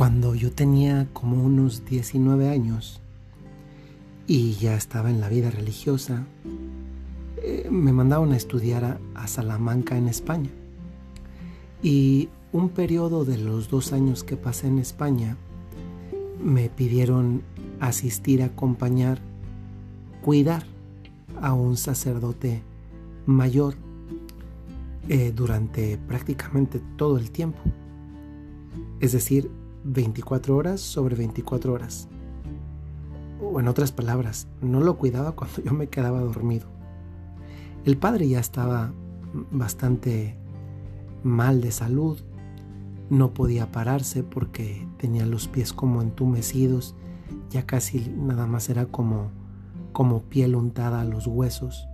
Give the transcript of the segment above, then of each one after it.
Cuando yo tenía como unos 19 años y ya estaba en la vida religiosa, eh, me mandaron a estudiar a, Salamanca en España. Y un periodo de los dos años que pasé en España, me pidieron asistir, acompañar, cuidar a un sacerdote mayor eh, durante prácticamente todo el tiempo. Es decir, 24 horas sobre 24 horas. O en otras palabras, no lo cuidaba cuando yo me quedaba dormido. El padre ya estaba bastante mal de salud, no podía pararse porque tenía los pies como entumecidos, ya casi nada más era como, como piel untada a los huesos.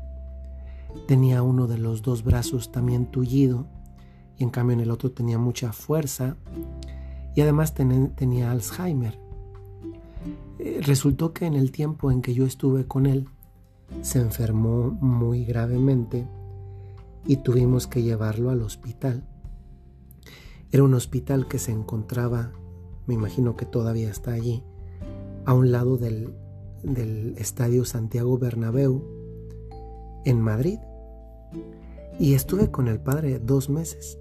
Tenía uno de los dos brazos también tullido y en cambio en el otro tenía mucha fuerza y además tenía Alzheimer. Eh, resultó que en el tiempo en que yo estuve con él, se enfermó muy gravemente y tuvimos que llevarlo al hospital. Era un hospital que se encontraba, me imagino que todavía está allí, a un lado del, del Estadio Santiago Bernabéu, en Madrid. Y estuve con el padre dos meses,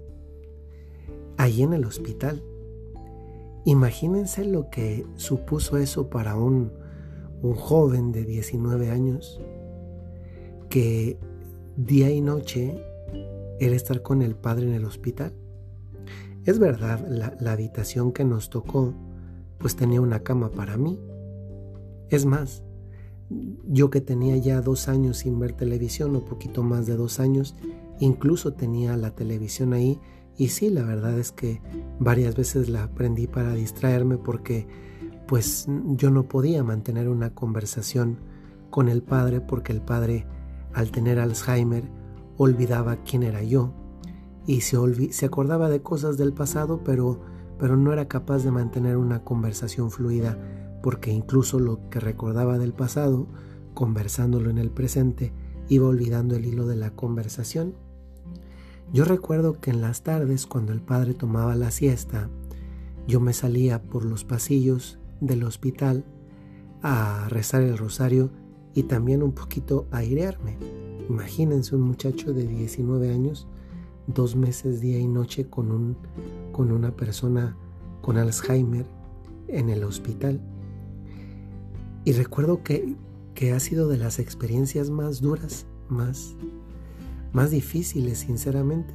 allí en el hospital. Imagínense lo que supuso eso para un, un joven de 19 años que día y noche era estar con el padre en el hospital. Es verdad, la, la, habitación que nos tocó pues tenía una cama para mí. Es más, yo que tenía ya dos años sin ver televisión o poquito más de dos años, incluso tenía la televisión ahí y sí, la verdad es que varias veces la aprendí para distraerme porque pues yo no podía mantener una conversación con el padre porque el padre al tener Alzheimer olvidaba quién era yo. Y se, se acordaba de cosas del pasado pero, pero no era capaz de mantener una conversación fluida porque incluso lo que recordaba del pasado, conversándolo en el presente, iba olvidando el hilo de la conversación yo recuerdo que en las tardes, cuando el padre tomaba la siesta, yo me salía por los pasillos del hospital a rezar el rosario y también un poquito a airearme. Imagínense un muchacho de 19 años, dos meses día y noche con, un, con una persona con Alzheimer en el hospital. Y recuerdo que, que ha sido de las experiencias más duras, más más difíciles, sinceramente.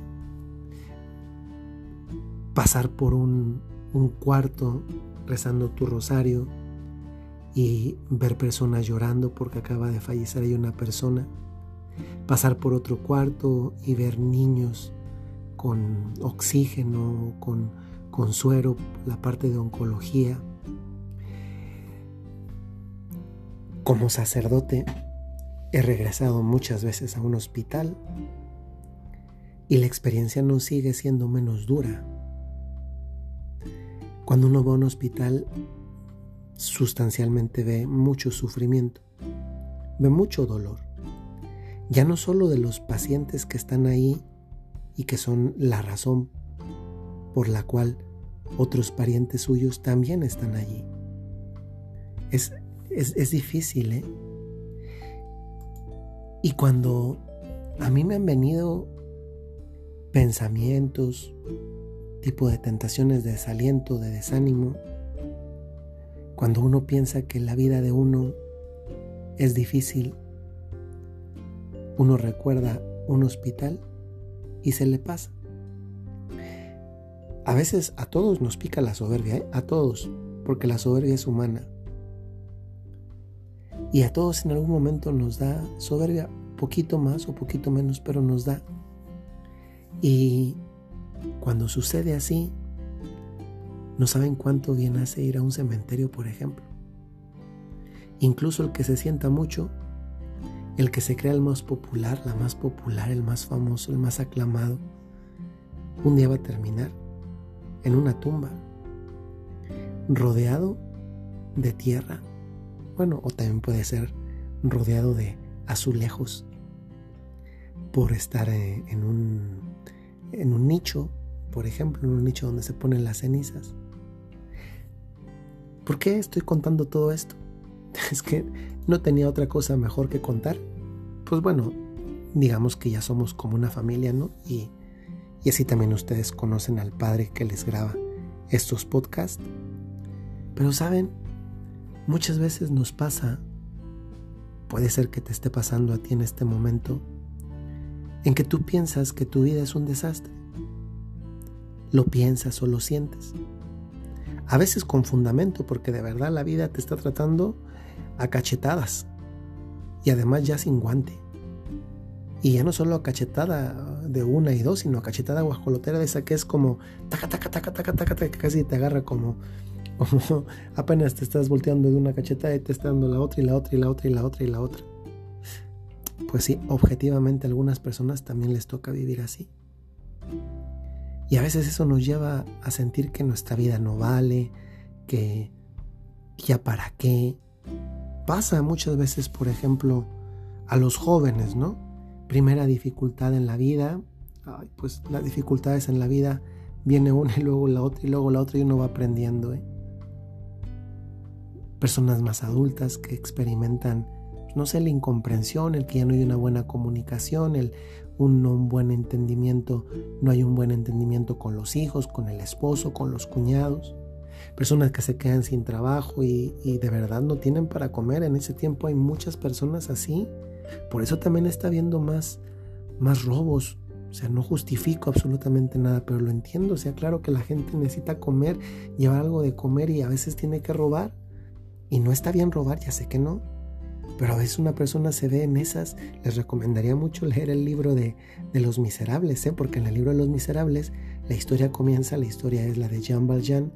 Pasar por un, cuarto rezando tu rosario y ver personas llorando porque acaba de fallecer ahí una persona. Pasar por otro cuarto y ver niños con oxígeno, con, con suero, la parte de oncología. Como sacerdote, He regresado muchas veces a un hospital y la experiencia no sigue siendo menos dura. Cuando uno va a un hospital, sustancialmente ve mucho sufrimiento, ve mucho dolor. Ya no solo de los pacientes que están ahí y que son la razón por la cual otros parientes suyos también están allí. Es, es, es difícil, ¿eh? Y cuando a mí me han venido pensamientos, tipo de tentaciones de desaliento, de desánimo, cuando uno piensa que la vida de uno es difícil, uno recuerda un hospital y se le pasa. A veces a todos nos pica la soberbia, ¿eh? a todos, porque la soberbia es humana. Y a todos en algún momento nos da soberbia, poquito más o poquito menos, pero nos da. Y cuando sucede así, no saben cuánto bien hace ir a un cementerio, por ejemplo. Incluso el que se sienta mucho, el que se crea el más popular, la más popular, el más famoso, el más aclamado, un día va a terminar en una tumba, rodeado de tierra, bueno, o también puede ser rodeado de azulejos por estar eh, en un, en un nicho, por ejemplo, en un nicho donde se ponen las cenizas. ¿Por qué estoy contando todo esto? Es que no tenía otra cosa mejor que contar. Pues bueno, digamos que ya somos como una familia, ¿no? Y, y así también ustedes conocen al padre que les graba estos podcasts. Pero saben, muchas veces nos pasa, puede ser que te esté pasando a ti en este momento, en que tú piensas que tu vida es un desastre. Lo piensas o lo sientes. A veces con fundamento, porque de verdad la vida te está tratando a cachetadas. Y además ya sin guante. Y ya no solo a cachetada de una y dos, sino a cachetada guajolotera de esa que es como taca, taca, taca, taca, taca, taca, que casi te agarra como, apenas te estás volteando de una cachetada y te está dando la otra y la otra y la otra y la otra y la otra. Pues sí, objetivamente a algunas personas también les toca vivir así. Y a veces eso nos lleva a sentir que nuestra vida no vale, que ya para qué. Pasa muchas veces, por ejemplo, a los jóvenes, ¿no? Primera dificultad en la vida, pues las dificultades en la vida viene una y luego la otra y luego la otra y uno va aprendiendo. ¿eh? Personas más adultas que experimentan no sé, la incomprensión, el que ya no hay una buena comunicación, el un, un buen entendimiento, no hay un buen entendimiento con los hijos, con el esposo, con los cuñados. Personas que se quedan sin trabajo y, de verdad no tienen para comer. En ese tiempo hay muchas personas así. Por eso también está habiendo más, más robos. O sea, no justifico absolutamente nada, pero lo entiendo. Sea, claro que la gente necesita comer, llevar algo de comer y a veces tiene que robar. Y no está bien robar, ya sé que no. Pero a veces una persona se ve en esas. Les recomendaría mucho leer el libro de, Los Miserables, ¿eh? porque en el libro de Los Miserables la historia comienza, la historia es la de Jean Valjean,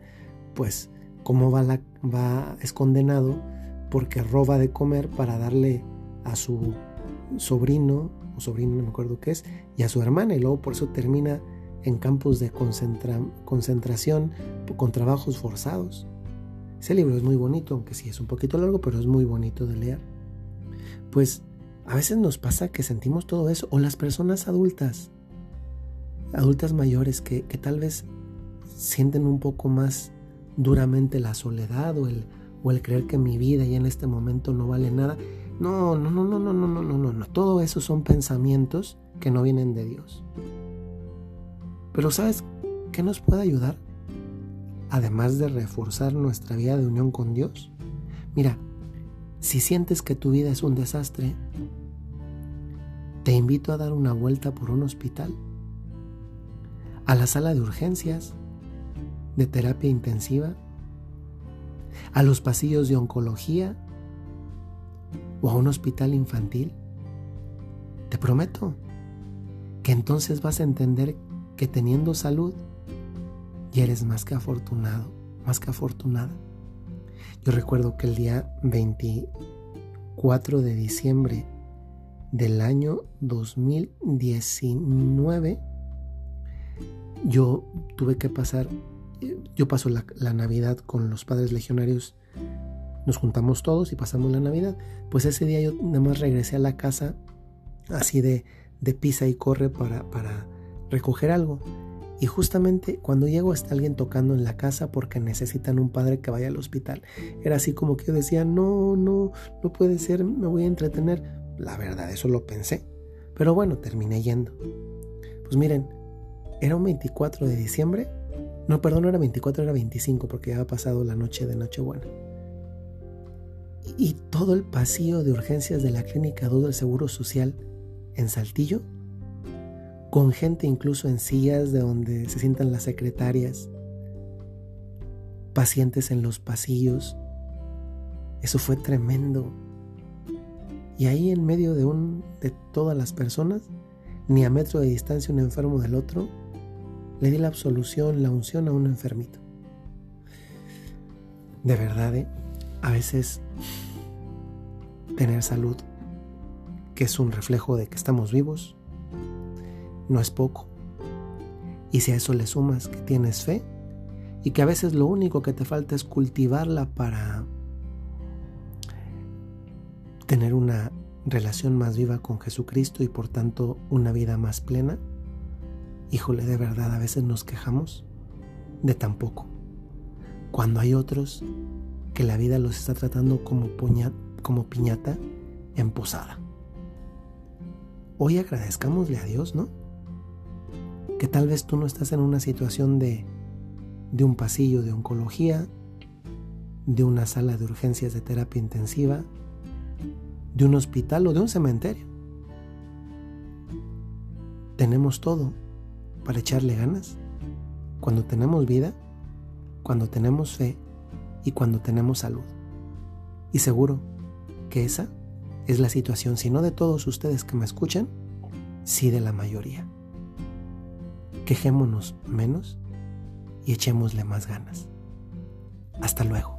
pues cómo va, la, va es condenado porque roba de comer para darle a su sobrino, o sobrino no me acuerdo qué es, y a su hermana, y luego por eso termina en campos de concentración con trabajos forzados. Ese libro es muy bonito, aunque sí es un poquito largo, pero es muy bonito de leer pues a veces nos pasa que sentimos todo eso, o las personas adultas, adultas mayores que, tal vez sienten un poco más duramente la soledad o el, o el creer que mi vida ya en este momento no vale nada. No, no, no, no, no, no, no, no, no, no. Todo eso son pensamientos que no vienen de Dios. Pero ¿sabes qué nos puede ayudar? Además de reforzar nuestra vida de unión con Dios. Mira, si sientes que tu vida es un desastre, te invito a dar una vuelta por un hospital, a la sala de urgencias, de terapia intensiva, a los pasillos de oncología o a un hospital infantil. Te prometo que entonces vas a entender que teniendo salud ya eres más que afortunado, más que afortunada. Yo recuerdo que el día 24 de diciembre del año 2019, yo tuve que pasar, yo paso la, Navidad con los padres legionarios, nos juntamos todos y pasamos la Navidad. Pues ese día yo nada más regresé a la casa así de, de pisa y corre para, para recoger algo. Y justamente cuando llego está alguien tocando en la casa porque necesitan un padre que vaya al hospital. Era así como que yo decía, no, no, no puede ser, me voy a entretener. La verdad, eso lo pensé. Pero bueno, terminé yendo. Pues miren, era un 24 de diciembre. No, perdón, no era 24, era 25 porque ya había pasado la noche de Nochebuena. Y todo el pasillo de urgencias de la Clínica 2 del Seguro Social en Saltillo con gente incluso en sillas de donde se sientan las secretarias, pacientes en los pasillos. Eso fue tremendo. Y ahí en medio de, un, de todas las personas, ni a metro de distancia un enfermo del otro, le di la absolución, la unción a un enfermito. De verdad, ¿eh? a veces tener salud, que es un reflejo de que estamos vivos, no es poco. Y si a eso le sumas que tienes fe y que a veces lo único que te falta es cultivarla para tener una relación más viva con Jesucristo y por tanto una vida más plena, híjole, de verdad a veces nos quejamos de tan poco, cuando hay otros que la vida los está tratando como, piñata en posada. Hoy agradezcámosle a Dios, ¿no? Que tal vez tú no estás en una situación de, de un pasillo de oncología, de una sala de urgencias de terapia intensiva, de un hospital o de un cementerio. Tenemos todo para echarle ganas. Cuando tenemos vida, cuando tenemos fe y cuando tenemos salud. Y seguro que esa es la situación, si no de todos ustedes que me escuchan, sí de la mayoría. Quejémonos menos y echémosle más ganas. Hasta luego.